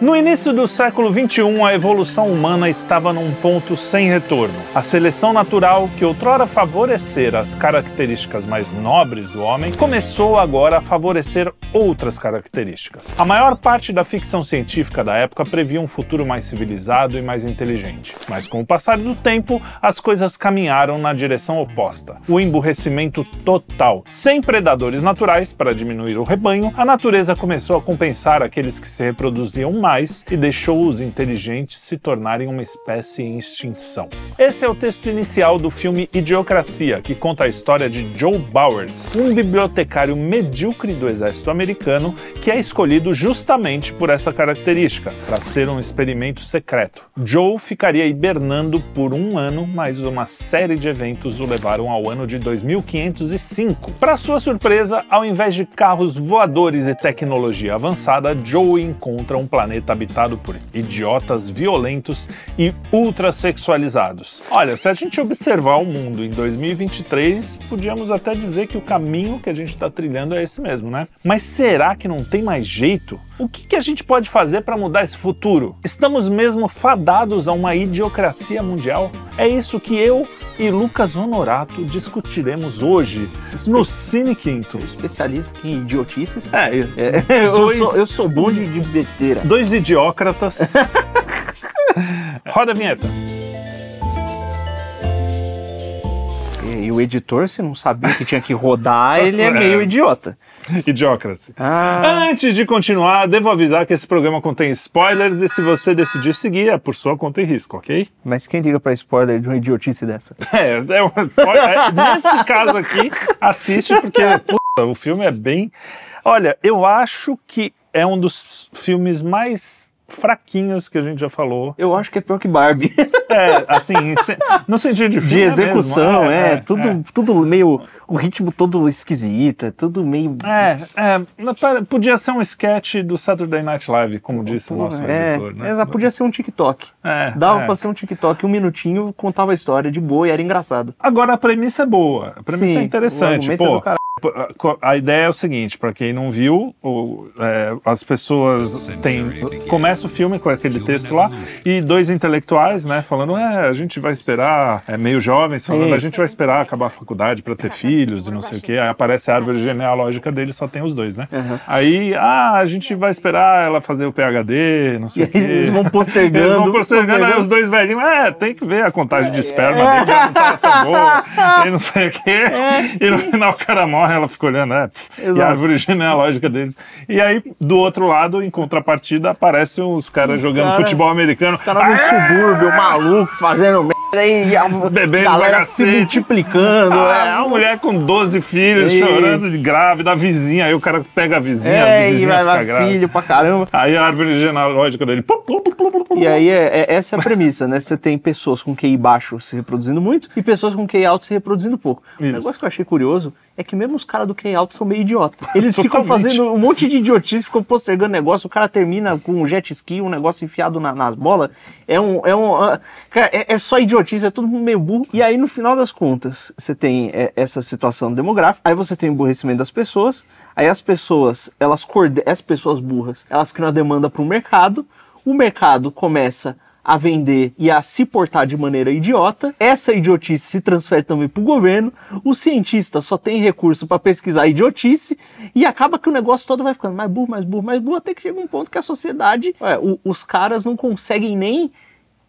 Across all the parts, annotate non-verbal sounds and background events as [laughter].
No início do século XXI, a evolução humana estava num ponto sem retorno. A seleção natural, que outrora favorecera as características mais nobres do homem, começou agora a favorecer outras características. A maior parte da ficção científica da época previa um futuro mais civilizado e mais inteligente. Mas com o passar do tempo, as coisas caminharam na direção oposta. O emburrecimento total. Sem predadores naturais para diminuir o rebanho, a natureza começou a compensar aqueles que se reproduziam mais animais e deixou os inteligentes se tornarem uma espécie em extinção. Esse é o texto inicial do filme Idiocracia, que conta a história de Joe Bowers, um bibliotecário medíocre do exército americano que é escolhido justamente por essa característica, para ser um experimento secreto. Joe ficaria hibernando por um ano, mas uma série de eventos o levaram ao ano de 2505. Para sua surpresa, ao invés de carros voadores e tecnologia avançada, Joe encontra um planeta planeta habitado por idiotas violentos e ultrasexualizados. Olha, se a gente observar o mundo em 2023, podíamos até dizer que o caminho que a gente está trilhando é esse mesmo, né? Mas será que não tem mais jeito? O que, que a gente pode fazer para mudar esse futuro? Estamos mesmo fadados a uma idiocracia mundial? É isso que eu e Lucas Honorato discutiremos hoje no Cine Quinto. Especialista em idiotices. É, é [laughs] eu, dois, sou, eu sou bom de, de besteira. Dois idiócratas. [laughs] Roda a vinheta. E o editor, se não sabia que tinha que rodar, [laughs] ele é meio idiota. Idiocracy. Ah. Antes de continuar, devo avisar que esse programa contém spoilers e se você decidir seguir, é por sua conta e risco, ok? Mas quem liga pra spoiler de uma idiotice dessa? [laughs] É, é, é nesse caso aqui, assiste porque puta, o filme é bem. Olha, eu acho que é um dos filmes mais fraquinhos que a gente já falou. Eu acho que é pior que Barbie. [laughs] É, assim, no sentido de, de execução, é, é, é, tudo, é. tudo meio, o ritmo todo esquisito, é tudo meio... É, é, podia ser um sketch do Saturday Night Live, como disse o nosso é, editor, né? Exato, podia ser um TikTok. É, Dava é. pra ser um TikTok, um minutinho, contava a história de boa e era engraçado. Agora a premissa é boa, a premissa Sim, é interessante, pô. A ideia é o seguinte, para quem não viu, o, é, as pessoas têm começa o filme com aquele texto lá e dois intelectuais, né, falando, é, a gente vai esperar, é meio jovens falando, a gente vai esperar acabar a faculdade para ter filhos e não sei o quê. Aí aparece a árvore genealógica deles, só tem os dois, né? Uhum. Aí, ah, a gente vai esperar ela fazer o PhD, não sei o quê. Eles vão postergando. Eles vão postergando, aí os dois velhinhos, é, tem que ver a contagem de esperma dele, não tá tão boa, e não sei o quê. É. E no final o cara morre ela fica olhando, é, e a árvore genealógica deles. E aí, do outro lado, em contrapartida, aparecem os caras jogando cara, futebol americano. Os caras no subúrbio, maluco, fazendo merda. E a [laughs] Bebendo galera se multiplicando. Ah, é, uma mulher com 12 filhos, e... chorando de grávida, a vizinha. Aí o cara pega a vizinha, é, a vizinha e vai, vai filho pra caramba. Aí a árvore genealógica dele. E aí, é, é, essa é a premissa, né? Você tem pessoas com QI baixo se reproduzindo muito e pessoas com QI alto se reproduzindo pouco. Isso. O negócio que eu achei curioso é que mesmo os caras do QI alto são meio idiota. Eles [laughs] ficam fazendo um monte de idiotice, ficam postergando negócio, o cara termina com um jet ski, um negócio enfiado na, nas bolas. É um. É, um, cara, é, é, só é tudo meio burro. E aí, no final das contas, você tem é, essa situação demográfica, aí você tem o emburrecimento das pessoas, aí as pessoas, elas as pessoas burras, elas criam a demanda para o mercado, o mercado começa a vender e a se portar de maneira idiota. Essa idiotice se transfere também para o governo. O cientista só tem recurso para pesquisar idiotice e acaba que o negócio todo vai ficando mais burro, mais burro, mais burro, até que chega um ponto que a sociedade, ué, o, os caras não conseguem nem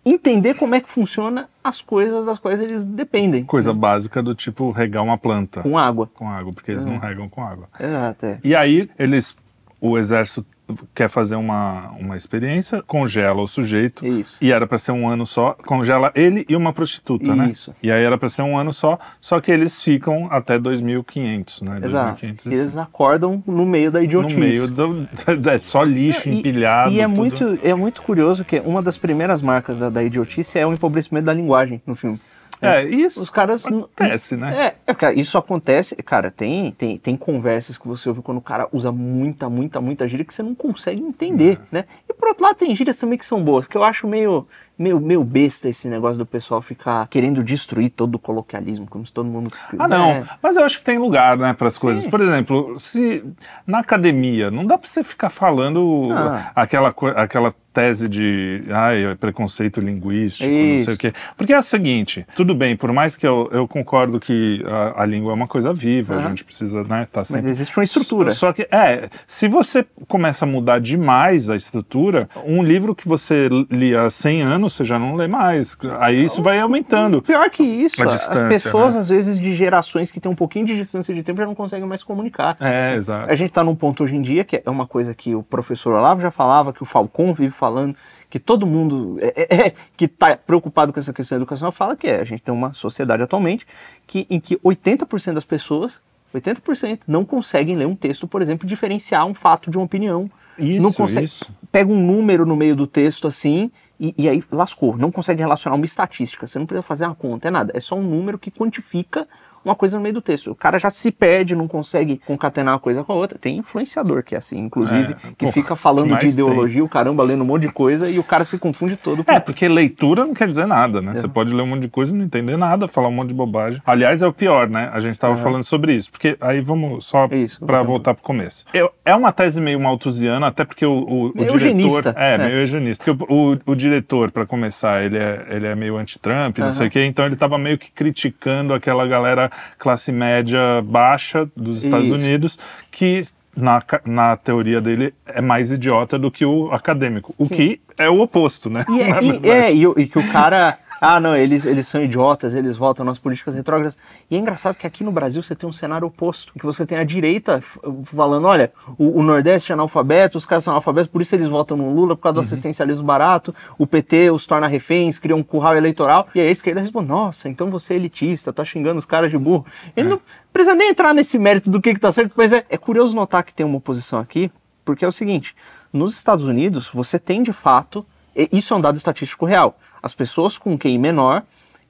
entender como é que funciona as coisas das quais eles dependem. Coisa básica do tipo regar uma planta. Com água. Com água, porque eles não regam com água. Exato. É. E aí eles, o exército quer fazer uma, uma experiência, congela o sujeito. Isso. E era para ser um ano só, congela ele e uma prostituta, Isso. né? Isso. E aí era para ser um ano só, só que eles ficam até 2500, né? Exato. 2500, eles acordam no meio da idiotice. No meio do, [laughs] é só lixo empilhado. E é muito, é muito curioso que uma das primeiras marcas da, da idiotice é o empobrecimento da linguagem no filme. É, isso os caras acontece, né? É, é, cara, isso acontece, cara, tem, tem, tem conversas que você ouve quando o cara usa muita, muita, muita gíria que você não consegue entender, é. né? E por outro lado tem gírias também que são boas, que eu acho meio meio, meio besta esse negócio do pessoal ficar querendo destruir todo o coloquialismo, como se todo mundo. Ah, não. É. Mas eu acho que tem lugar, né, para as coisas. Por exemplo, se na academia não dá para você ficar falando ah. aquela, aquela tese de ai, é preconceito linguístico, Isso. não sei o quê. Porque é o seguinte, tudo bem, por mais que eu, eu concordo que a, a língua é uma coisa viva, a gente precisa, né, tá sempre... Mas existe uma estrutura. Só que, é, se você começa a mudar demais a estrutura, um livro que você lia há 100 anos, você já não lê mais. Aí isso vai aumentando. Pior que isso, as pessoas, né? às vezes, de gerações que têm um pouquinho de distância de tempo já não conseguem mais comunicar. É, exato. A gente tá num ponto hoje em dia, que é uma coisa que o professor Olavo já falava, que o Falcon vive falando, que todo mundo é, é, é que está preocupado com essa questão educacional fala que é. A gente tem uma sociedade atualmente que, em que 80% das pessoas, 80%, não conseguem ler um texto, por exemplo, diferenciar um fato de uma opinião. Isso, não consegue, isso. Pega um número no meio do texto assim e, e, aí lascou. Não consegue relacionar uma estatística. Você não precisa fazer uma conta, é nada. É só um número que quantifica uma coisa no meio do texto. O cara já se perde, não consegue concatenar uma coisa com a outra. Tem influenciador que é assim, inclusive, é, que porra, fica falando de ideologia, tem. o caramba, lendo um monte de coisa e o cara se confunde todo. Com... É, porque leitura não quer dizer nada, né? É. Você pode ler um monte de coisa e não entender nada, falar um monte de bobagem. Aliás, é o pior, né? A gente estava é. falando sobre isso, porque aí vamos só para voltar para o começo. Eu, é uma tese meio malthusiana, até porque o, o, o diretor... Eugenista. É, meio eugenista. Porque o, o, o diretor, para começar, ele é, ele é meio anti-Trump, não sei o quê, então ele estava meio que criticando aquela galera classe média baixa dos Estados Isso. Unidos, que na, na teoria dele é mais idiota do que o acadêmico, o Sim. que é o oposto, né? E, é, [laughs] e, é, e, e que o cara ah, não, eles, eles são idiotas, eles votam nas políticas retrógradas. E é engraçado que aqui no Brasil você tem um cenário oposto, que você tem a direita falando, olha, o, o Nordeste é analfabeto, os caras são analfabetos, por isso eles votam no Lula, por causa do uhum. assistencialismo barato, o PT os torna reféns, cria um curral eleitoral, e aí a esquerda responde, nossa, então você é elitista, tá xingando os caras de burro. Ele é. não precisa nem entrar nesse mérito do que, que tá certo, mas é, é curioso notar que tem uma oposição aqui, porque é o seguinte, nos Estados Unidos, você tem de fato, isso é um dado estatístico real, as pessoas com QI menor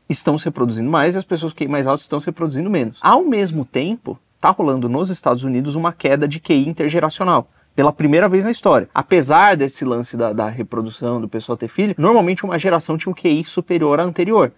estão se reproduzindo mais e as pessoas com QI mais alto estão se reproduzindo menos. Ao mesmo tempo, está rolando nos Estados Unidos uma queda de QI intergeracional pela primeira vez na história. Apesar desse lance da, da, reprodução, do pessoal ter filho, normalmente uma geração tinha um QI superior à anterior.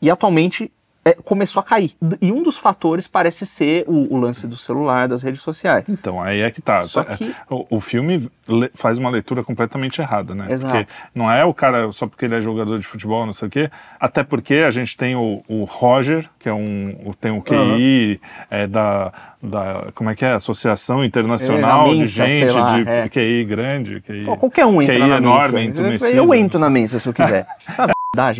E atualmente é, começou a cair. E um dos fatores parece ser o, o, lance do celular, das redes sociais. Então, aí é que tá. Só é, que... O, o filme faz uma leitura completamente errada, né? Exato. Porque não é o cara só porque ele é jogador de futebol, não sei o quê. Até porque a gente tem o, o Roger, que é um. tem o QI uhum. é, da, da. Como é que é? Associação Internacional é, de gente lá, de é. QI grande. QI, Pô, qualquer um entra QI na enorme, mensa. Eu, entro na mensa se eu quiser. [laughs] Tá,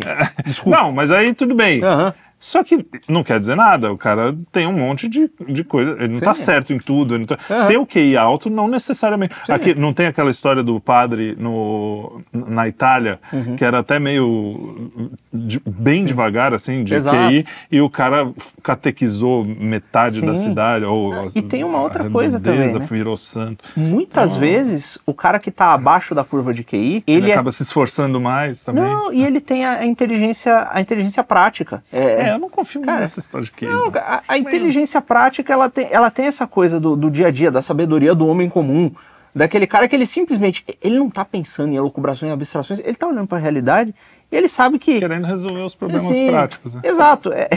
Desculpa. Não, mas aí tudo bem. Uhum. Só que não quer dizer nada, o cara tem um monte de, de coisa, ele não está certo em tudo, ele tá... uhum. tem o QI alto, não necessariamente. Aqui, não tem aquela história do padre no, na Itália, uhum. que era até meio de, bem Sim. devagar, assim, de Exato. QI, e o cara catequizou metade Sim. da cidade. Ou e tem uma outra coisa também. Né? virou santo. Muitas então, vezes, o cara que está abaixo da curva de QI, ele, ele é acaba se esforçando mais também. Não, e ele tem a, a inteligência, a inteligência prática. É, é, eu não confio Cara, nessa história de queijo. Não, a, a inteligência prática, ela tem, ela tem essa coisa do, do dia a dia, da sabedoria do homem comum. Daquele cara que ele simplesmente, ele não tá pensando em elucubrações, em abstrações, ele tá olhando para a realidade e ele sabe que... Querendo resolver os problemas assim, práticos. Né? Exato. É,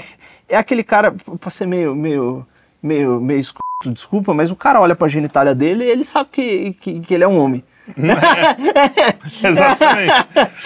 é aquele cara, pra ser meio, meio, meio, meio escuro, desculpa, mas o cara olha pra genitália dele e ele sabe que, que, que ele é um homem. É. [laughs] Exatamente.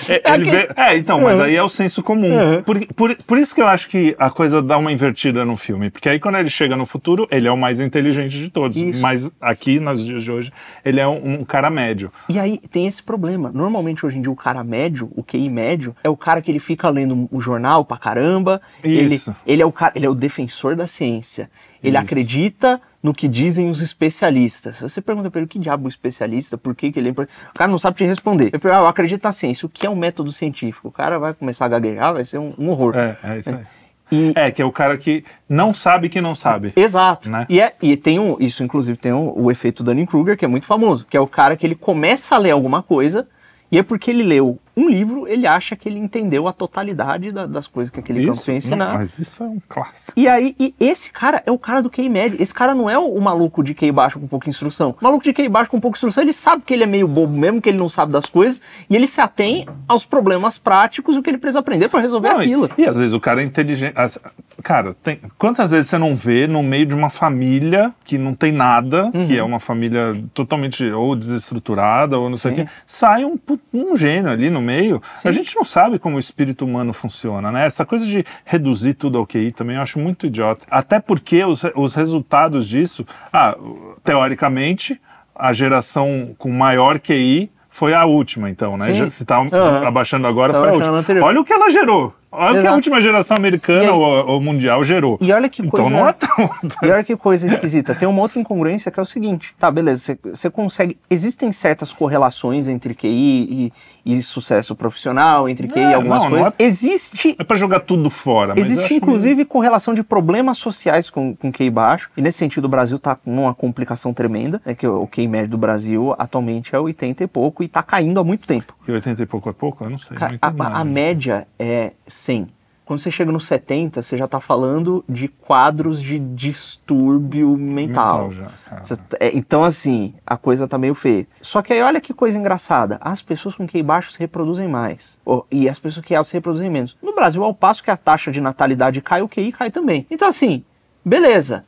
É, ele vê, é, então, mas aí é o senso comum. Uhum. Por, por, por isso que eu acho que a coisa dá uma invertida no filme. Porque aí quando ele chega no futuro, ele é o mais inteligente de todos. Isso. Mas aqui, nos dias de hoje, ele é um, um, cara médio. E aí tem esse problema. Normalmente hoje em dia o cara médio, o QI médio, é o cara que ele fica lendo o jornal pra caramba. Isso. Ele, ele, é, o cara, ele é o defensor da ciência. Ele Isso. acredita no que dizem os especialistas. Você pergunta para ele o que diabo é especialista, por que, que ele é importante. O cara não sabe te responder. Eu, ah, eu acredito na ciência. O que é um método científico? O cara vai começar a gaguejar, vai ser um, um horror. É, é isso aí. E, é, que é o cara que não sabe que não sabe. Exato. Né? E, é, e tem um, isso inclusive tem um, o efeito Dunning-Kruger, que é muito famoso, que é o cara que ele começa a ler alguma coisa, e é porque ele leu um livro, ele acha que ele entendeu a totalidade da- das coisas que aquele Isso, tem a ensinar. não, mas isso é um clássico. E aí, e esse cara é o cara do QI médio. Esse cara não é o, o maluco de QI baixo com pouca instrução. O maluco de QI baixo com pouca instrução, ele sabe que ele é meio bobo mesmo, que ele não sabe das coisas, e ele se atém aos problemas práticos e o que ele precisa aprender para resolver Não, e- aquilo. E, às vezes o cara é inteligente. as- Cara, tem, quantas vezes você não vê no meio de uma família que não tem nada, Uhum. que é uma família totalmente ou desestruturada ou não sei o quê, sai um, um gênio ali no meio. Sim. A gente não sabe como o espírito humano funciona, né? Essa coisa de reduzir tudo ao QI também eu acho muito idiota. Até porque os, os resultados disso, ah, teoricamente, a geração com maior QI foi a última, então, né? Sim. Já- Se tá Aham. abaixando agora, Tá foi a última. anterior. Olha o que ela gerou. Olha o que a Exato. última geração americana ou, ou mundial gerou. E olha que Então coisa. não é tão. E olha que coisa esquisita. Tem uma outra incongruência que é o seguinte. Tá, beleza. você- consegue. Existem certas correlações entre QI e, e sucesso profissional, entre QI e É, algumas não, não coisas. é- Existe É pra jogar tudo fora. Existe inclusive correlação de problemas sociais com, com QI baixo, e nesse sentido o Brasil está numa complicação tremenda, é que o QI médio do Brasil atualmente é 80 e pouco e está caindo há muito tempo. E 80 e pouco é pouco? Eu não sei. Ca- não A, a- média é 100. Quando você chega nos 70, você já está falando de quadros de distúrbio mental. Mental já, cara. Você t- é, então, assim, a coisa tá meio feia. Só que aí, olha que coisa engraçada. As pessoas com QI baixo se reproduzem mais. Ó, E as pessoas com QI alto se reproduzem menos. No Brasil, ao passo que a taxa de natalidade cai, o QI cai também. Então, assim, beleza.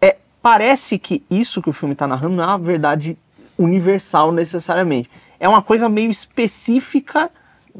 É, parece que isso que o filme tá narrando não é uma verdade universal necessariamente. É uma coisa meio específica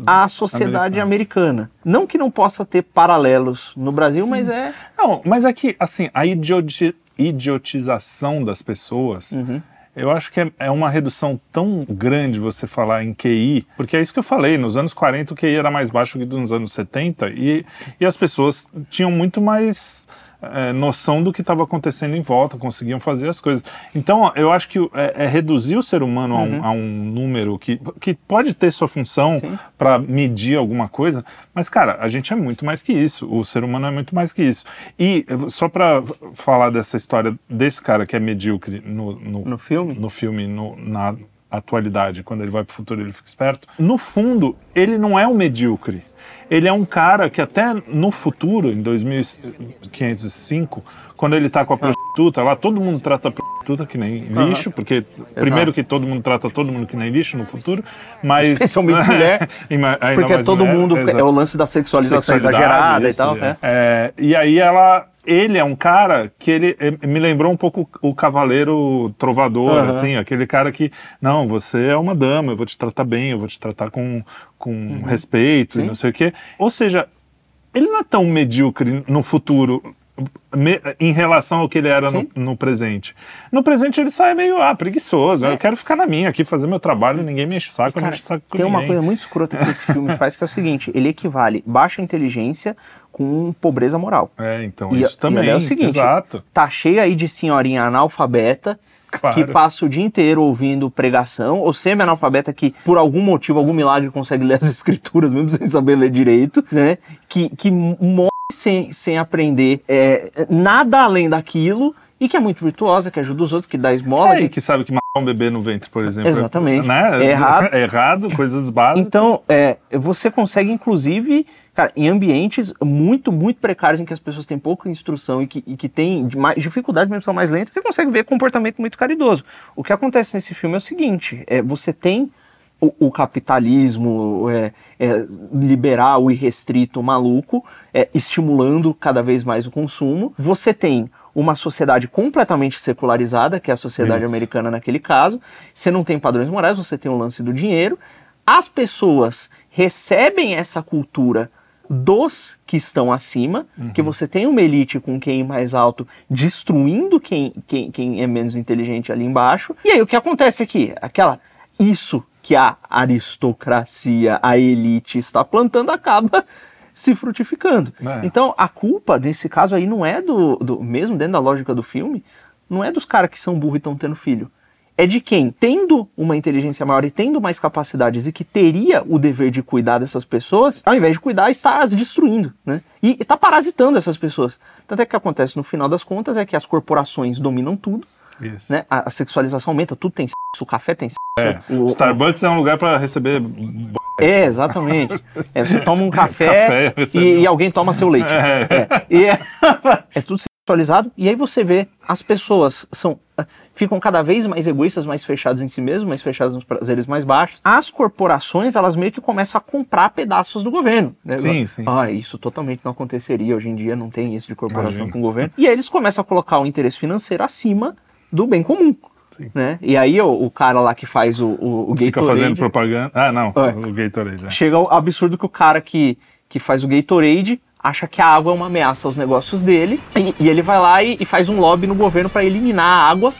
à sociedade americana. Não que não possa ter paralelos no Brasil, mas é. Não, mas é que, assim, a idioti- idiotização das pessoas. Uhum. Eu acho que é, é uma redução tão grande você falar em QI, porque é isso que eu falei, nos anos 40 o QI era mais baixo que nos anos 70 e, e as pessoas tinham muito mais é, noção do que estava acontecendo em volta, conseguiam fazer as coisas. Então eu acho que é, é reduzir o ser humano a, um, a um número que, que pode ter sua função Uhum. Para medir alguma coisa, mas cara, a gente é muito mais que isso, o ser humano é muito mais que isso. E só para falar dessa história desse cara que é medíocre no, no, No filme? no filme, no- na atualidade, quando ele vai pro futuro ele fica esperto. No fundo, ele não é um medíocre. Ele é um cara que até no futuro, em 2505, quando ele tá com a prostituta lá, todo mundo trata a prostituta que nem lixo, porque primeiro que todo mundo trata todo mundo que nem lixo no futuro, mas Especialmente [laughs] mulher, Porque todo mulher, mundo exato é o lance da sexualização exagerada isso, e tal. é. né? É, e aí ela, ele é um cara que ele eh, me lembrou um pouco o cavaleiro trovador, Aham. assim, aquele cara que, não, você é uma dama, eu vou te tratar bem, eu vou te tratar com, com respeito e Uhum. Sim. não sei o quê. Ou seja, ele não é tão medíocre no futuro me- em relação ao que ele era no, no presente. No presente ele só é meio ah, preguiçoso. Eu quero ficar na minha aqui, fazer meu trabalho, ninguém me enche o saco, eu não Cara, encho o saco tem uma ninguém. coisa muito escrota que esse filme faz, que é o seguinte: ele equivale baixa inteligência com pobreza moral. É, então, E- isso e também. olha, é o seguinte, exato. Tá cheio aí de senhorinha analfabeta Claro. que passa o dia inteiro ouvindo pregação, ou semi-analfabeta que, por algum motivo, algum milagre, consegue ler as [laughs] escrituras mesmo sem saber ler direito, né? Que, que sem, sem aprender é, nada além daquilo e que é muito virtuosa, que ajuda os outros, que dá esmola. É, que- e que sabe que matar um bebê no ventre, por exemplo. Exatamente. Né? É errado. [laughs] É errado, coisas básicas. Então, é, você consegue, inclusive, cara, em ambientes muito, muito precários em que as pessoas têm pouca instrução e que, e que têm mais- dificuldade mesmo, são mais lentas, você consegue ver comportamento muito caridoso. O que acontece nesse filme é o seguinte: é, você tem o, o capitalismo é, é, liberal e restrito maluco, é, estimulando cada vez mais o consumo. Você tem uma sociedade completamente secularizada, que é a sociedade Isso. americana naquele caso. Você não tem padrões morais, você tem o lance do dinheiro. As pessoas recebem essa cultura dos que estão acima, que você tem uma elite com quem mais alto destruindo quem, quem, quem é menos inteligente ali embaixo. E aí o que acontece aqui? Aquela isso que a aristocracia, a elite está plantando acaba [laughs] se frutificando. É. Então a culpa nesse caso aí não é do, do mesmo dentro da lógica do filme, não é dos caras que são burros e estão tendo filho. É de quem, tendo uma inteligência maior e tendo mais capacidades e que teria o dever de cuidar dessas pessoas, ao invés de cuidar, está as destruindo, né? E está parasitando essas pessoas. Tanto é que acontece no final das contas é que as corporações dominam tudo, Isso. né? A, a sexualização aumenta, tudo tem sexo, o café tem sexo. É. o- Starbucks é um lugar para receber É, exatamente. É, você toma um café, [laughs] café e, e, alguém toma seu leite. É. É. E é, [laughs] é tudo sexualizado. E aí você vê, as pessoas são ficam cada vez mais egoístas, mais fechadas em si mesmas, mais fechadas nos prazeres mais baixos. As corporações, elas meio que começam a comprar pedaços do governo. Né? Sim, sim. Ah, isso totalmente não aconteceria. Hoje em dia não tem isso de corporação Imagina. com o governo. E aí eles começam a colocar o interesse financeiro acima do bem comum. Né? E aí o, o, cara lá que faz o, o, o Gatorade... Fica fazendo propaganda... Ah, não, é. o Gatorade. É. Chega ao absurdo que o cara que, que faz o Gatorade acha que a água é uma ameaça aos negócios dele e, e ele vai lá e, e, faz um lobby no governo para eliminar a água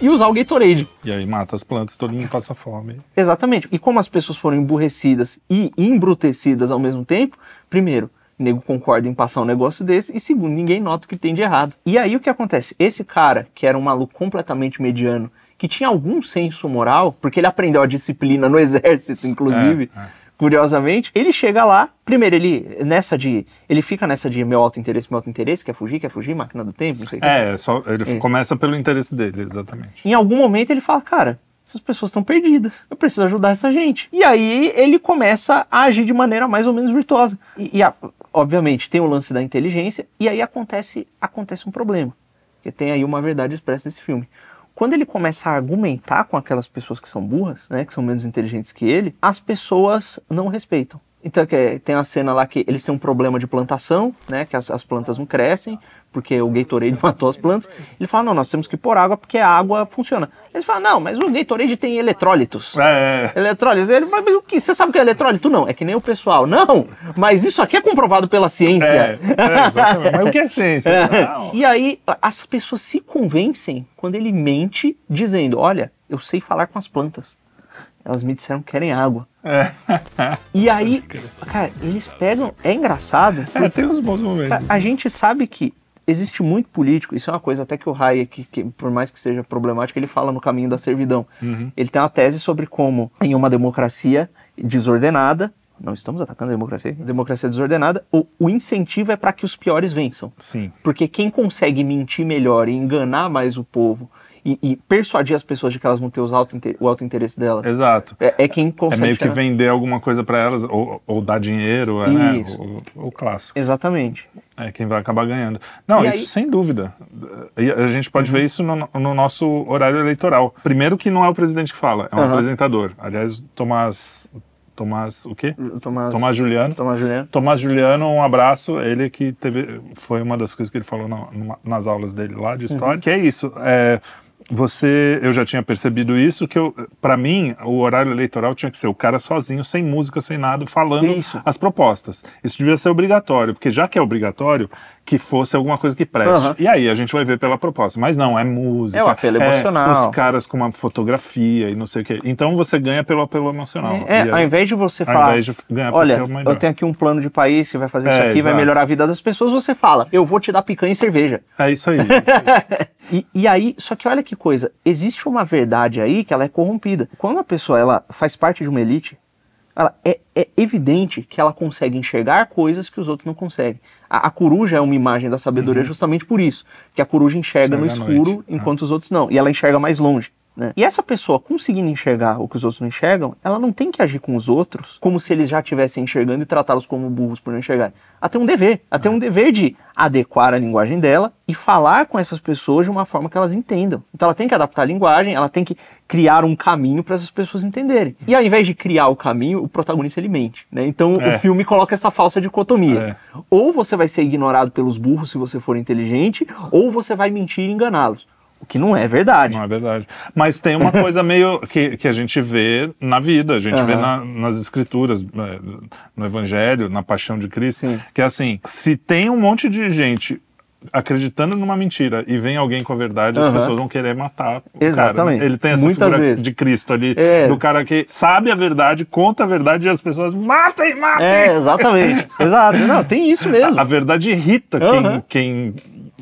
e usar o Gatorade. E aí mata as plantas, todo mundo passa fome. Exatamente. E como as pessoas foram emburrecidas e embrutecidas ao mesmo tempo, primeiro, nego concorda em passar um negócio desse, e segundo, ninguém nota o que tem de errado. E aí o que acontece? Esse cara, que era um maluco completamente mediano, que tinha algum senso moral, porque ele aprendeu a disciplina no [laughs] exército, inclusive. É, é. Curiosamente, ele chega lá, primeiro ele nessa de, ele fica nessa de meu auto interesse, meu auto interesse, quer fugir, quer fugir, máquina do tempo, não sei o É, só ele é. começa pelo interesse dele, exatamente. Em algum momento ele fala, cara, essas pessoas estão perdidas. Eu preciso ajudar essa gente. E aí ele começa a agir de maneira mais ou menos virtuosa. E, e a, obviamente tem o lance da inteligência e aí acontece acontece um problema. Que tem aí uma verdade expressa nesse filme quando ele começa a argumentar com aquelas pessoas que são burras, né, que são menos inteligentes que ele, as pessoas não respeitam. Então tem a cena lá que eles têm um problema de plantação, né? Que as, as, plantas não crescem, porque o Gatorade [laughs] matou as plantas. Ele fala, não, nós temos que pôr água porque a água funciona. Eles falam, não, mas o Gatorade tem eletrólitos. É, é. Eletrólitos. Ele, mas, mas, o que? Você sabe o que é eletrólito? Não, é que nem o pessoal. Não, mas isso aqui é comprovado pela ciência. É, é exatamente. [laughs] mas o que é ciência? É. E aí as pessoas se convencem quando ele mente dizendo, olha, eu sei falar com as plantas. Elas me disseram que querem água. É. E aí, cara, eles pegam. É engraçado. É, tem uns bons momentos. A, a, gente sabe que existe muito político. Isso é uma coisa até que o Hayek, que, por mais que seja problemático, ele fala no caminho da servidão. Uhum. Ele tem uma tese sobre como, em uma democracia desordenada, não estamos atacando a democracia, a democracia desordenada, o, o incentivo é para que os piores vençam. Sim. Porque quem consegue mentir melhor e enganar mais o povo e, e, persuadir as pessoas de que elas vão ter os auto o auto-interesse delas. Exato. É, é quem consegue. É meio que vender alguma coisa para elas, ou, ou dar dinheiro, é, né? O, o, clássico. Exatamente. É quem vai acabar ganhando. Não, e isso aí... sem dúvida. E a gente pode uhum. ver isso no, no, nosso horário eleitoral. Primeiro que não é o presidente que fala, é um uhum. apresentador. Aliás, Tomás. Tomás, o quê? Tomás, Tomás Juliano. Tomás Juliano. Tomás Juliano, um abraço. Ele que teve, foi uma das coisas que ele falou na, nas aulas dele lá de história. Uhum. Que é isso. É, você, eu já tinha percebido isso, que para mim o horário eleitoral tinha que ser o cara sozinho, sem música, sem nada, falando isso. as propostas. Isso devia ser obrigatório, porque já que é obrigatório, que fosse alguma coisa que preste. Uhum. E aí a gente vai ver pela proposta. Mas não, é música. É o apelo é emocional. Os caras com uma fotografia e não sei o quê. Então você ganha pelo apelo emocional. É, aí, ao invés de você falar, de olha, é eu tenho aqui um plano de país que vai fazer é, isso aqui, exato. vai melhorar a vida das pessoas, você fala, eu vou te dar picanha e cerveja. É isso aí. É isso aí. [laughs] e, e aí, só que olha que coisa, existe uma verdade aí que ela é corrompida. Quando a pessoa ela faz parte de uma elite, ela, é, é, evidente que ela consegue enxergar coisas que os outros não conseguem. A, a coruja é uma imagem da sabedoria uhum. justamente por isso, que a coruja enxerga, enxerga no escuro enquanto ah. os outros não, e ela enxerga mais longe. Né? E essa pessoa conseguindo enxergar o que os outros não enxergam, ela não tem que agir com os outros como se eles já estivessem enxergando e tratá-los como burros por não enxergar. Ela tem um dever. Ela tem um dever de adequar a linguagem dela e falar com essas pessoas de uma forma que elas entendam. Então ela tem que adaptar a linguagem, ela tem que criar um caminho para essas pessoas entenderem. E ao invés de criar o caminho, o protagonista ele mente. Né? Então é. o filme coloca essa falsa dicotomia. É. Ou você vai ser ignorado pelos burros se você for inteligente, ou você vai mentir e enganá-los. O que não é verdade. Não é verdade. Mas tem uma coisa [laughs] meio que, que a gente vê na vida, a gente uhum. vê na, nas escrituras, né, no Evangelho, na paixão de Cristo, Sim. que é assim: se tem um monte de gente acreditando numa mentira e vem alguém com a verdade, uhum. as pessoas vão querer matar o Exatamente. Cara, né? Ele tem essa Muitas figura vezes. de Cristo ali, é. do cara que sabe a verdade, conta a verdade e as pessoas matem, matem. É, exatamente. [laughs] Exato. Não, tem isso mesmo. A, a verdade irrita uhum. quem, quem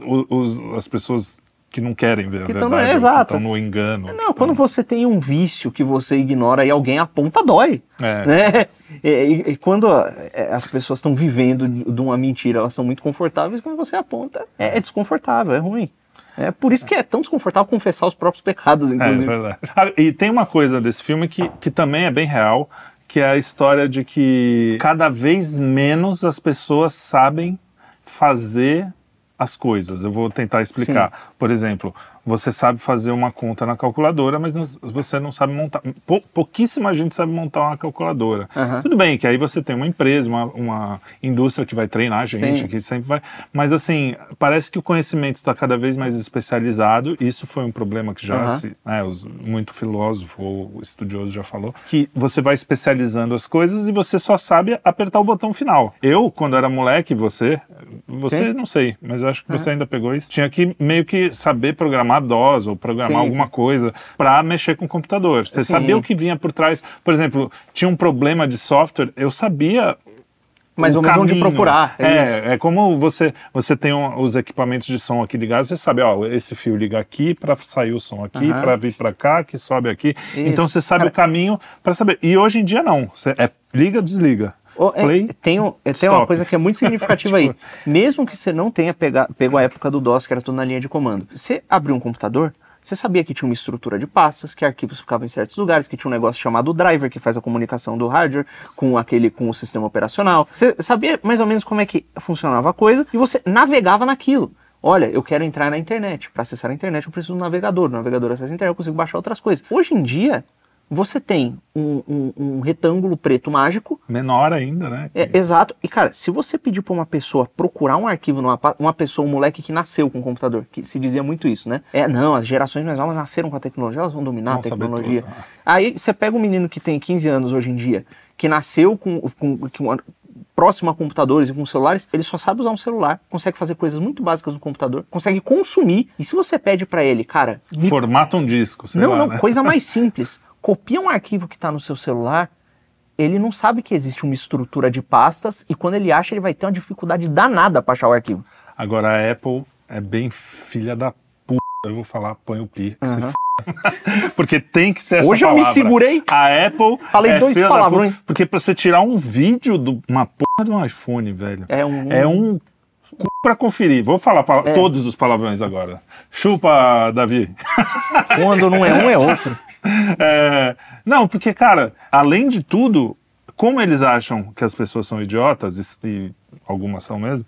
os, as pessoas que não querem ver que a verdade, é, exato. estão no engano. Não, quando você tem um vício que você ignora e alguém aponta, dói. É. Né? E, e, quando é, as pessoas estão vivendo de uma mentira, elas são muito confortáveis, quando você aponta, é, é desconfortável, é ruim. É por isso que é tão desconfortável confessar os próprios pecados, inclusive. É verdade. Ah, e tem uma coisa desse filme que, que também é bem real, que é a história de que cada vez menos as pessoas sabem fazer as coisas. Eu vou tentar explicar. Sim. Por exemplo, você sabe fazer uma conta na calculadora, mas não, você não sabe montar. Pou, pouquíssima gente sabe montar uma calculadora. Uhum. Tudo bem que aí você tem uma empresa, uma, uma indústria que vai treinar a gente, Sim. que sempre vai. Mas assim, parece que o conhecimento está cada vez mais especializado. Isso foi um problema que já uhum. se, né, os, muito filósofo ou estudioso já falou, que você vai especializando as coisas e você só sabe apertar o botão final. Eu, quando era moleque, você, você Sim. não sei, mas eu acho que uhum. você ainda pegou isso. Tinha que meio que saber programar programar DOS ou programar sim, alguma sim. coisa para mexer com o computador. Você sim. sabia o que vinha por trás. Por exemplo, tinha um problema de software, eu sabia mas o menos onde procurar. É, é, é, como você você tem um, os equipamentos de som aqui ligados, você sabe, ó, esse fio liga aqui para sair o som aqui, uhum. para vir para cá, que sobe aqui. Isso. Então você sabe Cara, o caminho para saber. E hoje em dia não, você é liga, desliga. Oh, é, Play, tem, tem uma coisa que é muito significativa [laughs] tipo... aí. Mesmo que você não tenha pega, pego a época do DOS, que era tudo na linha de comando, você abriu um computador, você sabia que tinha uma estrutura de pastas, que arquivos ficavam em certos lugares, que tinha um negócio chamado driver, que faz a comunicação do hardware com aquele com o sistema operacional. Você sabia mais ou menos como é que funcionava a coisa e você navegava naquilo. Olha, eu quero entrar na internet. Para acessar a internet, eu preciso de um navegador. O navegador acessa a internet, eu consigo baixar outras coisas. Hoje em dia, você tem um, um, um, retângulo preto mágico. Menor ainda, né? É, exato. E, cara, se você pedir para uma pessoa procurar um arquivo numa uma pessoa, um moleque que nasceu com um computador, que se dizia muito isso, né? É, não, as gerações mais novas nasceram com a tecnologia, elas vão dominar a tecnologia. Aí você pega um menino que tem 15 anos hoje em dia, que nasceu com, com, com próximo a computadores e com celulares, ele só sabe usar um celular, consegue fazer coisas muito básicas no computador, consegue consumir. E se você pede para ele, cara. Formata um disco. não, lá, não, né? coisa mais [laughs] simples copia um arquivo que está no seu celular, ele não sabe que existe uma estrutura de pastas e quando ele acha, ele vai ter uma dificuldade danada para achar o arquivo. Agora a Apple é bem filha da puta. Eu vou falar, põe o pi. Uhum. [laughs] porque tem que ser essa Hoje palavra. eu me segurei. A Apple. Falei é dois palavrões. Porque para você tirar um vídeo de uma porra de um iPhone, velho. É um. É um para conferir. Vou falar é. todos os palavrões agora. Chupa, Davi. Quando não é um, é outro. [laughs] É, não, porque, cara, além de tudo, como eles acham que as pessoas são idiotas, e, e algumas são mesmo,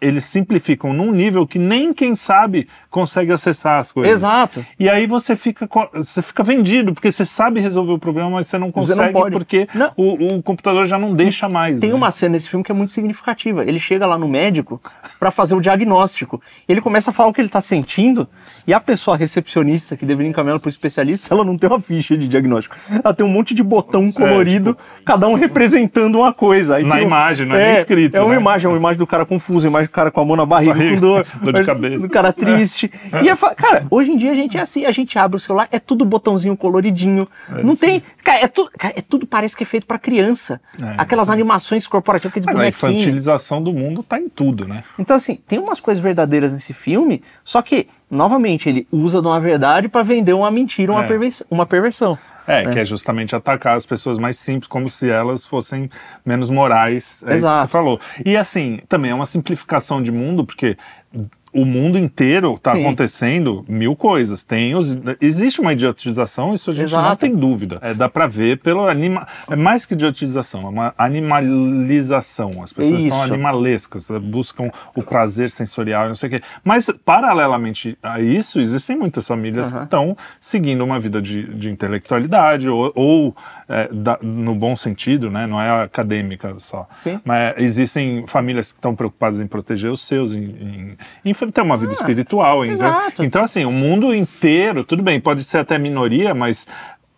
eles simplificam num nível que nem quem sabe consegue acessar as coisas. Exato. E aí você fica, você fica vendido, porque você sabe resolver o problema, mas você não consegue você não porque não. O, o, computador já não deixa mais. Tem né? uma cena nesse filme que é muito significativa. Ele chega lá no médico para fazer o diagnóstico. Ele começa a falar o que ele está sentindo, e a pessoa recepcionista que deveria encaminhá-lo para o especialista, ela não tem uma ficha de diagnóstico. Ela tem um monte de botão colorido, tipo... cada um representando uma coisa. Aí na imagem, não é, é escrito. É uma né? imagem, é uma imagem do cara confuso, imagem do cara com a mão na barriga, barriga com dor, [laughs] dor de cabeça. do cara triste. E é, cara, hoje em dia a gente é assim, a gente abre o celular, é tudo botãozinho coloridinho. É não tem. Cara, é tudo, cara, é tudo parece que é feito para criança. É, Aquelas animações corporativas, ah, A infantilização do mundo tá em tudo, né? Então, assim, tem umas coisas verdadeiras nesse filme, só que, novamente, ele usa de uma verdade para vender uma mentira, uma, é. perversão, uma perversão. É, né? que é justamente atacar as pessoas mais simples, como se elas fossem menos morais. É Exato. isso que você falou. E assim, também é uma simplificação de mundo, porque o mundo inteiro está acontecendo mil coisas. Tem os, existe uma idiotização, isso a gente Exato. não tem dúvida. É, dá para ver pelo anima, é mais que idiotização, é uma animalização. As pessoas isso. são animalescas, buscam o prazer sensorial, não sei o quê. Mas paralelamente a isso, existem muitas famílias uhum. que estão seguindo uma vida de, de intelectualidade ou, ou é, da, no bom sentido, né? Não é acadêmica só. Sim. Mas existem famílias que estão preocupadas em proteger os seus, em, em, em ter uma vida ah, espiritual. Exato. Então, assim, o mundo inteiro, tudo bem, pode ser até minoria, mas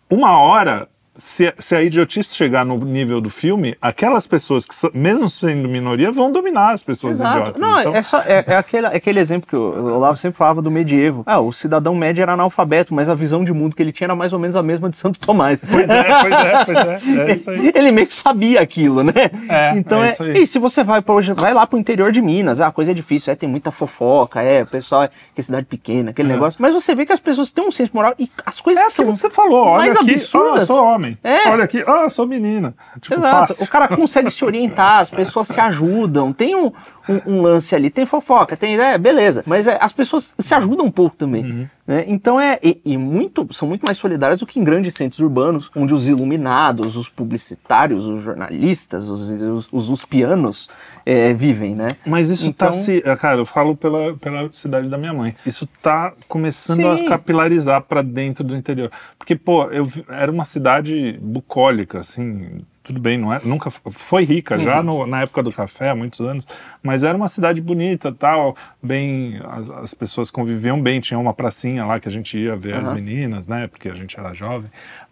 uma hora se, se, a idiotice chegar no nível do filme, aquelas pessoas que, mesmo sendo minoria, vão dominar as pessoas Exato. idiotas. Não, então... é, só, é, é, aquele, é aquele exemplo que o Olavo sempre falava do medievo. Ah, o cidadão médio era analfabeto, mas a visão de mundo que ele tinha era mais ou menos a mesma de Santo Tomás. Pois é, pois é, pois é. é [laughs] isso aí. Ele meio que sabia aquilo, né? É, então é, é E se você vai, pra, vai lá pro interior de Minas, ah, a coisa é difícil, é, tem muita fofoca, é, o pessoal é que cidade pequena, aquele negócio. Mas você vê que as pessoas têm um senso moral e as coisas é, são. Você falou, olha mais aqui, absurdas. Oh, eu sou homem. É. Olha aqui, ah, sou menina. Tipo, Exato. Fácil. O cara consegue se orientar, as pessoas se ajudam. Tem um, um, um lance ali. Tem fofoca, tem. É, beleza. Mas é, as pessoas se ajudam um pouco também. Uhum. Né? Então é. E, e muito, são muito mais solidárias do que em grandes centros urbanos, onde os iluminados, os publicitários, os jornalistas, os, os, os, os pianos é, vivem, né? Mas isso Então- tá se. Cara, eu falo pela, pela cidade da minha mãe. Isso tá começando Sim. a capilarizar pra dentro do interior. Porque, pô, eu era uma cidade bucólica, assim. Tudo bem, não é, nunca foi rica, Uhum. já no- na época do café, há muitos anos, mas era uma cidade bonita, tal, bem, as, as pessoas conviviam bem, tinha uma pracinha lá que a gente ia ver as Aham. meninas, né, porque a gente era jovem,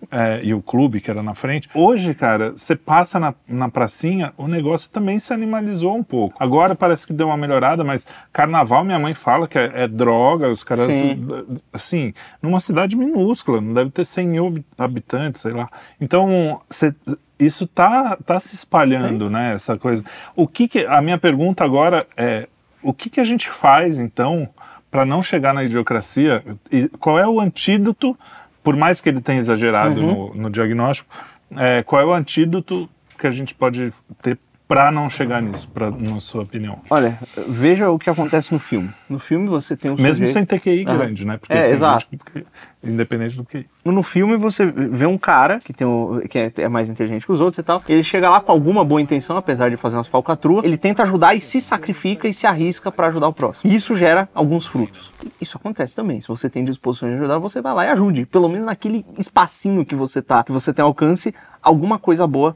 é, e o clube que era na frente. Hoje, cara, você passa na, na pracinha, o negócio também se animalizou um pouco. Agora parece que deu uma melhorada, mas carnaval, minha mãe fala que é, é droga, os caras, Sim. assim, numa cidade minúscula, não deve ter 100 mil habi- habitantes, sei lá. Então, você isso tá, tá se espalhando, né? Essa coisa. O que, que a minha pergunta agora é o que, que a gente faz então para não chegar na idiocracia? E qual é o antídoto, por mais que ele tenha exagerado no, no diagnóstico, é, qual é o antídoto que a gente pode ter para não chegar nisso, pra, na sua opinião? Olha, veja o que acontece no filme. No filme você tem um Mesmo sujeito... sem ter QI Aham. grande, né? Porque É, exato. que- independente do QI. No filme você vê um cara que, tem o, que é, é mais inteligente que os outros e tal. Ele chega lá com alguma boa intenção, apesar de fazer umas falcatruas. Ele tenta ajudar e se sacrifica e se arrisca para ajudar o próximo. E isso gera alguns frutos. Isso acontece também. Se você tem disposição de ajudar, você vai lá e ajude. Pelo menos naquele espacinho que você tá, que você tem alcance, alguma coisa boa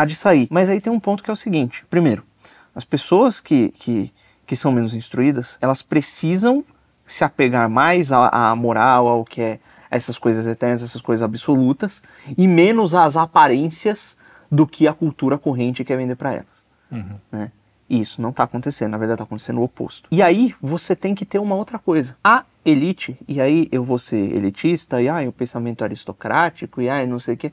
há de sair. Mas aí tem um ponto que é o seguinte: primeiro, as pessoas que, que, que são menos instruídas, elas precisam se apegar mais à, à moral, ao que é essas coisas eternas, essas coisas absolutas, e menos às aparências do que a cultura corrente quer vender para elas. Né? E isso não está acontecendo, na verdade está acontecendo o oposto. E aí você tem que ter uma outra coisa. A elite, e aí eu vou ser elitista, e ai, o pensamento aristocrático, e ai, não sei o quê,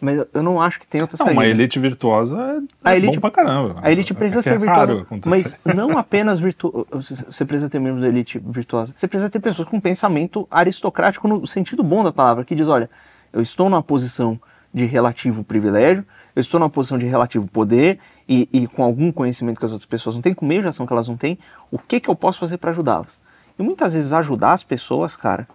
mas eu- não acho que tem outra Não, saída. uma elite virtuosa é, A é elite- bom pra caramba. A elite precisa É ser é virtuosa, mas não apenas virtuosa. Você precisa ter membros da elite virtuosa. Você precisa ter pessoas com pensamento aristocrático no sentido bom da palavra, que diz, olha, eu estou numa posição de relativo privilégio, eu estou numa posição de relativo poder e, e com algum conhecimento que as outras pessoas não têm, com meio de ação que elas não têm, o que, que eu posso fazer para ajudá-las? E muitas vezes ajudar as pessoas, cara,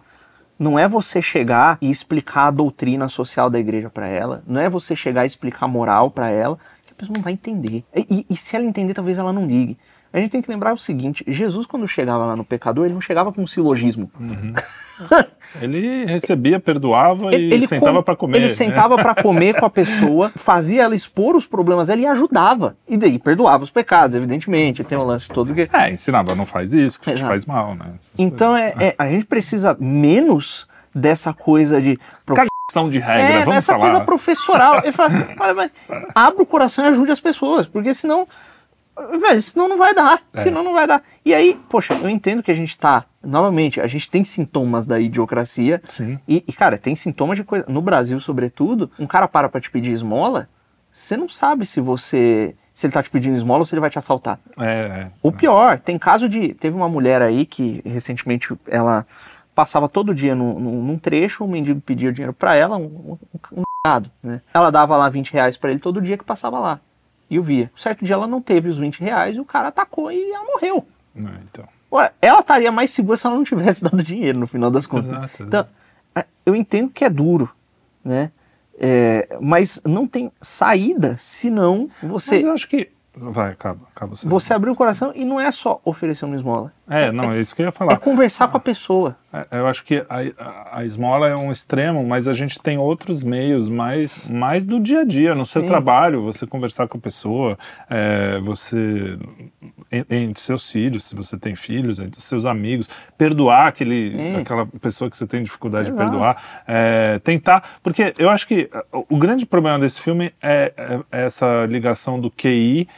não é você chegar e explicar a doutrina social da igreja para ela, não é você chegar e explicar a moral para ela, que a pessoa não vai entender. E, e- e se ela entender, talvez ela não ligue. A gente tem que lembrar o seguinte: Jesus, quando chegava lá no pecador, ele não chegava com um silogismo. Ele recebia, perdoava e ele sentava com- pra comer. Ele né? sentava para comer com a pessoa, fazia ela expor os problemas dela e ajudava. E daí perdoava os pecados, evidentemente. Tem o lance todo que. É, ensinava, não faz isso, que te faz mal, né? Essas Então é, é- a gente precisa menos dessa coisa de. Questão de regra, É, vamos nessa falar. coisa professoral. Ele fala, "Olha, mas abra o coração e ajude as pessoas, porque senão, velho, senão não vai dar, É. senão não vai dar. E aí, poxa, eu entendo que a gente tá, novamente, a gente tem sintomas da idiocracia, Sim. e, e, cara, tem sintomas de coisa, no Brasil, sobretudo, um cara para pra te pedir esmola, você não sabe se você, se ele tá te pedindo esmola ou se ele vai te assaltar. É, é. O pior, tem caso de. Teve uma mulher aí que recentemente ela passava todo dia num, num- num trecho, o mendigo pedia dinheiro pra ela, um, um, um né? Ela dava lá 20 reais pra ele todo dia que passava lá. E eu via. Certo dia ela não teve os 20 reais e o cara atacou e ela morreu. É, então. Ué, ela estaria mais segura se ela não tivesse [laughs] dado dinheiro no final das contas. Exato, Então, é, eu entendo que é duro, né? É, mas não tem saída senão você, Mas eu acho que. Vai, acaba, acaba você. você abrir o coração e não é só oferecer uma esmola. É, não, é isso que eu ia É falar. conversar com a pessoa. É, Eu acho que a, a- esmola é um extremo, mas a gente tem outros meios mais, mais do dia a dia, no seu Sim. trabalho, você conversar com a pessoa, é, você en- entre seus filhos, se você tem filhos, entre seus amigos, perdoar aquele, Sim. aquela pessoa que você tem dificuldade de Exato. perdoar, é, tentar, porque eu acho que o grande problema desse filme é, é essa ligação do QI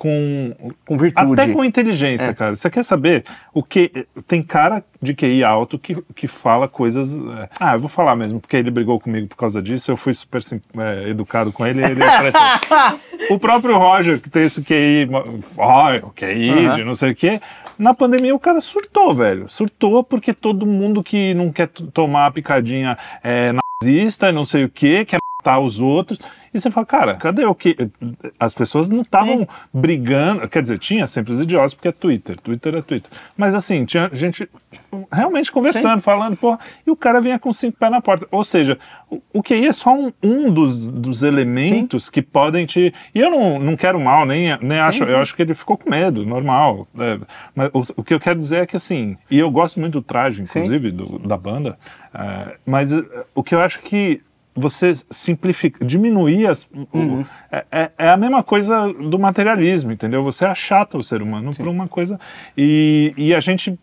com Com virtude. até com inteligência, É. cara. Você quer saber o que tem cara de QI alto que, que fala coisas. é, Ah, eu vou falar mesmo, porque ele brigou comigo por causa disso. Eu fui super sim- é, educado com ele. ele [laughs] o próprio Roger, que tem esse QI, ó, o QI Aham. de não sei o quê. Na pandemia o cara surtou, velho. Surtou porque todo mundo que não quer tomar a picadinha é nazista, não sei o quê, que é os outros. E você fala, cara, cadê o que? As pessoas não estavam brigando. Quer dizer, tinha sempre os idiotas, porque é Twitter. Twitter é Twitter. Mas assim, tinha gente realmente conversando, Sim. falando, porra, e o cara vinha com cinco pés na porta. Ou seja, o, o QI é só um, um dos, dos elementos Sim. que podem te. E eu não, não quero mal, nem, nem sim, acho. Eu acho que ele ficou com medo, normal. É, mas o, o, que eu quero dizer é que assim, e eu gosto muito do traje, inclusive, do, da banda, é, mas é, o que eu acho que você simplifica, diminuir as, uhum. o, é, é, é, a mesma coisa do materialismo, entendeu? Você achata o ser humano para uma coisa e, e a gente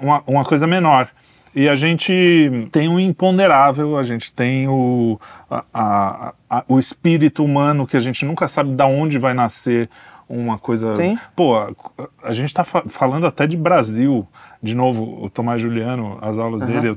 uma, uma coisa menor. E a gente tem o imponderável, a gente tem o, a, a, a, o espírito humano que a gente nunca sabe de onde vai nascer uma coisa. Sim. Pô, a, a gente está fa falando até de Brasil. De novo, o Tomás Juliano, as aulas uhum. dele. Eu,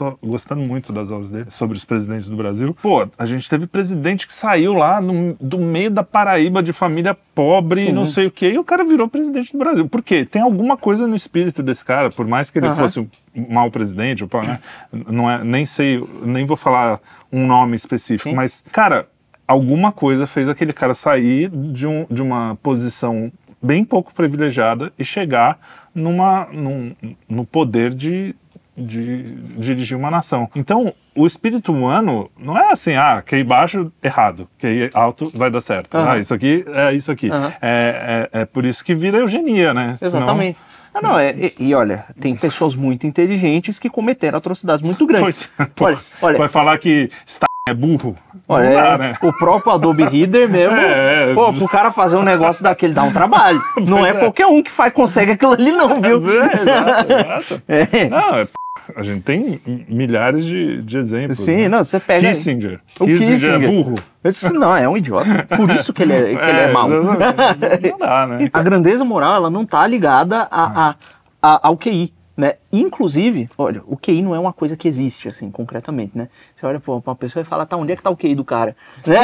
tô gostando muito das aulas dele sobre os presidentes do Brasil. Pô, a gente teve presidente que saiu lá no, do meio da Paraíba de família pobre e não sei o quê, e o cara virou presidente do Brasil. Por quê? Tem alguma coisa no espírito desse cara, por mais que ele uhum. fosse um mau presidente, né? não é, nem sei, nem vou falar um nome específico, Sim. mas, cara, alguma coisa fez aquele cara sair de, um, de uma posição bem pouco privilegiada e chegar numa, num, no poder de de dirigir uma nação. Então, o espírito humano não é assim, ah, QI baixo, errado, QI alto, vai dar certo. Uhum. Ah, isso aqui é isso aqui. Uhum. É, é, é, por isso que vira eugenia, né? Exatamente. Senão... Ah, não, é, e, e, olha, tem pessoas muito inteligentes que cometeram atrocidades muito grandes. Pois, pô, olha, olha, vai falar que está é burro. Olha, dá, é, né? o próprio Adobe Reader mesmo, [laughs] é, é. pô, pro cara fazer um negócio daquele dá um trabalho. [laughs] não é, é, qualquer um que faz, consegue aquilo ali não, viu? É, exato, exato. [laughs] É. Não, é a gente tem milhares de, de exemplos. Sim, né? não, você pega. Kissinger. O Kissinger, Kissinger é burro. Eu disse, não, é um idiota. Por isso que ele é, [laughs] que é, ele é mau. Não, dá, né? [laughs] A grandeza moral, ela não está ligada a, a, a, ao QI. Né? Inclusive, olha, o QI não é uma coisa que existe, assim, concretamente, né? Você olha pra uma pessoa e fala, tá, onde é que tá o QI do cara? [laughs] Né?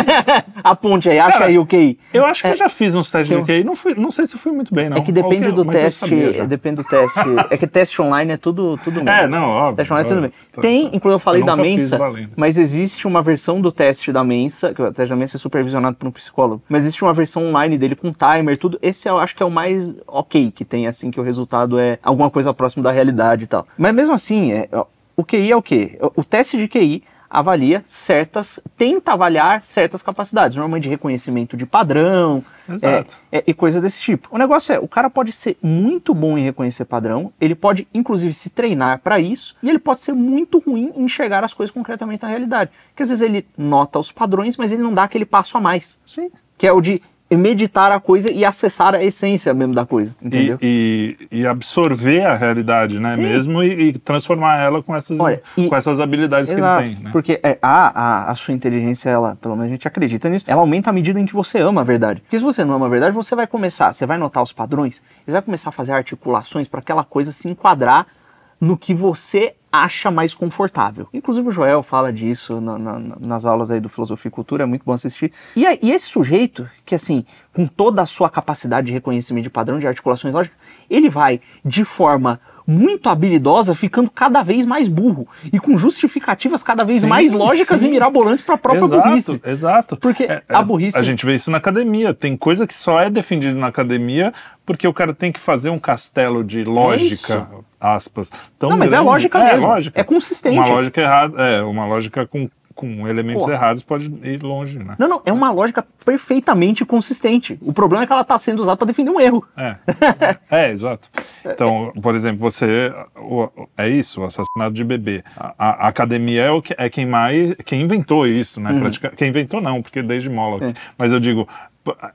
A ponte aí, acha cara, aí o QI. Eu acho que é, eu já fiz uns testes eu, de QI, não, fui, não sei se fui muito bem, não. É que depende do teste, depende do teste. é que teste online é tudo, tudo bem. É, não, óbvio. Teste online é tudo bem. Tem, inclusive eu falei eu da Mensa, mas existe uma versão do teste da Mensa, que o teste da Mensa é supervisionado por um psicólogo, mas existe uma versão online dele com timer, tudo. Esse eu acho que é o mais ok que tem, assim, que o resultado é alguma coisa próximo da realidade e tal. Mas mesmo assim, é, o QI é o quê? O teste de QI avalia certas, tenta avaliar certas capacidades, normalmente de reconhecimento de padrão é, é, e coisa desse tipo. O negócio é, o cara pode ser muito bom em reconhecer padrão, ele pode inclusive se treinar para isso, e ele pode ser muito ruim em enxergar as coisas concretamente na realidade. Porque às vezes ele nota os padrões, mas ele não dá aquele passo a mais. Sim. Que é o de meditar a coisa e acessar a essência mesmo da coisa, entendeu? E, e, e absorver a realidade, né, Sim. mesmo, e, e, transformar ela com essas, Olha, com essas habilidades exato, que ele tem, né? Porque é, a, a, a sua inteligência, ela, pelo menos a gente acredita nisso, ela aumenta à medida em que você ama a verdade. Porque se você não ama a verdade, você vai começar, você vai notar os padrões, você vai começar a fazer articulações para aquela coisa se enquadrar no que você acha mais confortável. Inclusive o Joel fala disso na, na, nas aulas aí do Filosofia e Cultura, é muito bom assistir. E, e, esse sujeito, que assim, com toda a sua capacidade de reconhecimento de padrão de articulações lógicas, ele vai de forma muito habilidosa, ficando cada vez mais burro e com justificativas cada vez sim, mais lógicas sim. e mirabolantes para a própria exato, burrice. Exato. Porque é, a burrice. A gente vê isso na academia. Tem coisa que só é defendida na academia porque o cara tem que fazer um castelo de lógica. É aspas. Tão não, mas grande. é lógica é, mesmo. Lógica. É consistente. Uma lógica errada, é, uma lógica com com elementos Pô. errados pode ir longe, né? Não, não, é uma lógica perfeitamente consistente. O problema é que ela está sendo usada para defender um erro. É, [laughs] é, exato. Então, por exemplo, você é isso, o assassinato de bebê. A, a academia é, o que, é quem mais, quem inventou isso, né? Uhum. Pratica, quem inventou não, porque desde Moloch. É. Mas eu digo,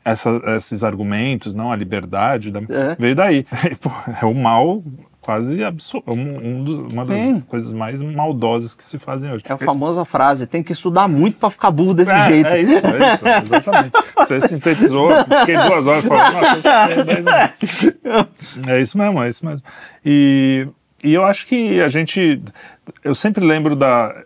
essa, esses argumentos, não a liberdade, da, é. veio daí. [laughs] é o mal quase absurdo, um, um uma das Sim. coisas mais maldosas que se fazem hoje. É a famosa frase, tem que estudar muito para ficar burro desse é, jeito. É isso, é isso, exatamente. Você sintetizou, fiquei duas horas falando, é, é isso mesmo, é isso mesmo. E, e eu acho que a gente, eu sempre lembro da,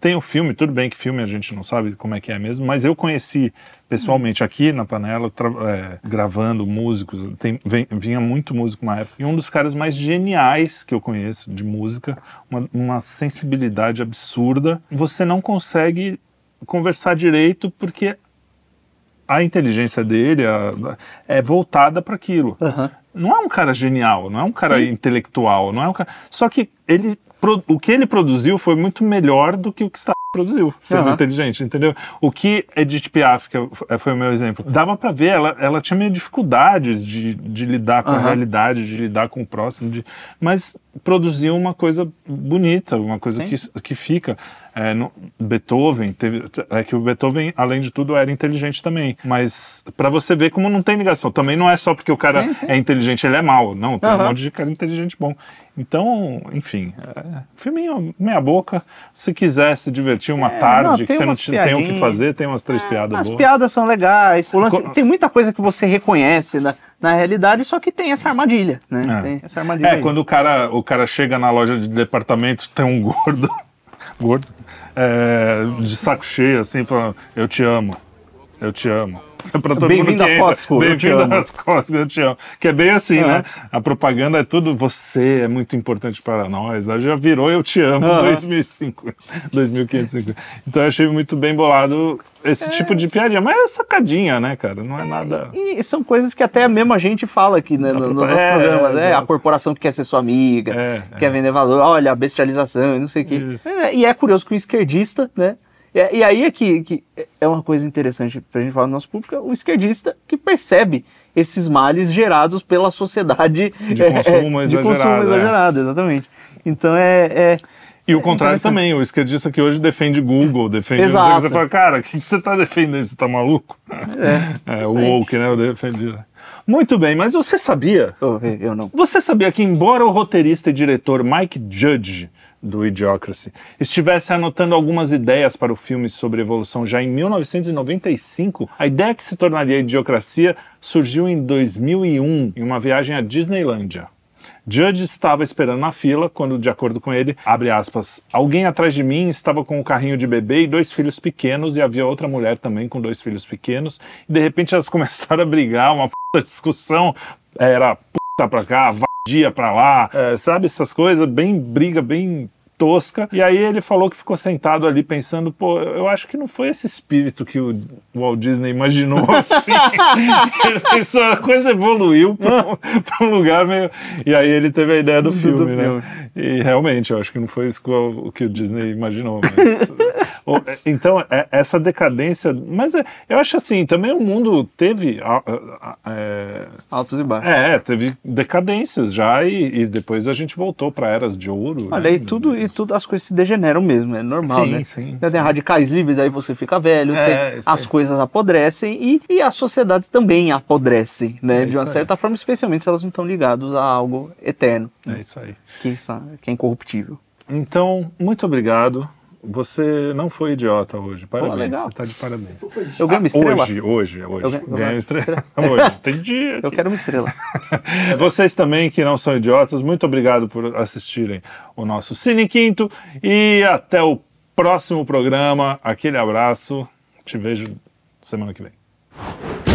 tem o filme, tudo bem que filme a gente não sabe como é que é mesmo, mas eu conheci pessoalmente aqui na Panela, é, gravando músicos, tem, vem, vinha muito músico na época, e um dos caras mais geniais que eu conheço de música, uma, uma sensibilidade absurda, você não consegue conversar direito, porque a inteligência dele a- é voltada para aquilo. Aham. Não é um cara genial, não é um cara Sim. intelectual, não é um cara. Só que ele, o que ele produziu foi muito melhor do que o que está produziu, sendo Aham. inteligente, entendeu? O que Edith Piaf, que foi o meu exemplo, dava para ver, ela, ela tinha meio dificuldades de, de lidar com a Aham. realidade, de lidar com o próximo, de, mas produziu uma coisa bonita, uma coisa que, que fica. É, no- Beethoven, teve, é que o Beethoven, além de tudo, era inteligente também, mas para você ver como não tem ligação, também não é só porque o cara Sim, sim. é inteligente, ele é mau, não, tem um Aham. monte de cara inteligente bom. Então, enfim, é, filminho meia boca, se quiser se divertir uma É, tarde, não, que você não te- tem o que fazer, tem umas três piadas As boas. piadas são legais. Lance- tem muita coisa que você reconhece na, na realidade, só que tem essa armadilha, né? É. Tem essa armadilha. É, aí. quando o cara, o cara chega na loja de departamento, tem um gordo, [laughs] gordo, é, de saco cheio, assim, falando, eu te amo, eu te amo. [laughs] pra todo mundo Bem-vindo que a. Costco, Bem-vindo às Costco, eu te amo. Que é bem assim, Aham. né? A propaganda é tudo, você é muito importante para nós. Aí já virou eu te amo, Aham. 2005, 2505. [laughs] Então eu achei muito bem bolado esse tipo de piadinha. Mas é sacadinha, né, cara? Não é nada... E são coisas que até mesmo a gente fala aqui né, no- nos nossos É, programas. É, a corporação que quer ser sua amiga, É, quer vender valor, olha, a bestialização e não sei o quê. É, e é curioso que o esquerdista, né? E, e aí é que, que é uma coisa interessante pra gente falar no nosso público, é o esquerdista que percebe esses males gerados pela sociedade De é, consumo é, de exagerado, consumo é. exagerado, exatamente. Então é, é- E o contrário também, o esquerdista que hoje defende Google, defende. o Exato. Você fala, cara, o que você está defendendo? Você tá maluco? É, [laughs] o aí. woke, né? Eu defendi. Muito bem, mas você sabia? eu, eu não. Você sabia que, embora o roteirista e diretor Mike Judge, do Idiocracy, estivesse anotando algumas ideias para o filme sobre evolução já em 1995, a ideia que se tornaria Idiocracia surgiu em 2001, em uma viagem à Disneylândia. Judge estava esperando na fila quando, de acordo com ele, abre aspas, alguém atrás de mim estava com um carrinho de bebê e dois filhos pequenos e havia outra mulher também com dois filhos pequenos e de repente elas [laughs] começaram a brigar, uma discussão, era puta pra cá, vadia pra lá, é, sabe essas coisas, bem briga, bem tosca. E aí ele falou que ficou sentado ali pensando, pô, eu acho que não foi esse espírito que o Walt Disney imaginou [laughs] assim. ele pensou, a coisa evoluiu pra um, [laughs] um lugar meio. E aí ele teve a ideia do, Do filme, né? filme. E realmente, eu acho que não foi isso que o, que o Disney imaginou. mas- então, é- essa decadência. Mas é- eu acho assim, também o mundo teve. é, Altos e baixos. é, teve decadências já e, e depois a gente voltou para eras de ouro. Olha, né? e tudo, e tudo as coisas se degeneram mesmo, é normal, Sim, né? sim, Tem sim. radicais livres, aí você fica velho, É, tem- as coisas apodrecem e, e as sociedades também apodrecem, né? É de uma certa forma, especialmente se elas não estão ligadas a algo eterno, É isso aí. que, que é incorruptível. Então, muito obrigado. Você não foi idiota hoje. Parabéns. legal. você está de parabéns. Eu ganho uma Ah, estrela? Hoje, hoje, hoje. Eu ganho- ganho- [laughs] estrela. hoje. Tem dia. Eu que- quero uma estrela. [laughs] Vocês também que não são idiotas, muito obrigado por assistirem o nosso Cine Quinto e até o próximo programa. Aquele abraço. Te vejo semana que vem.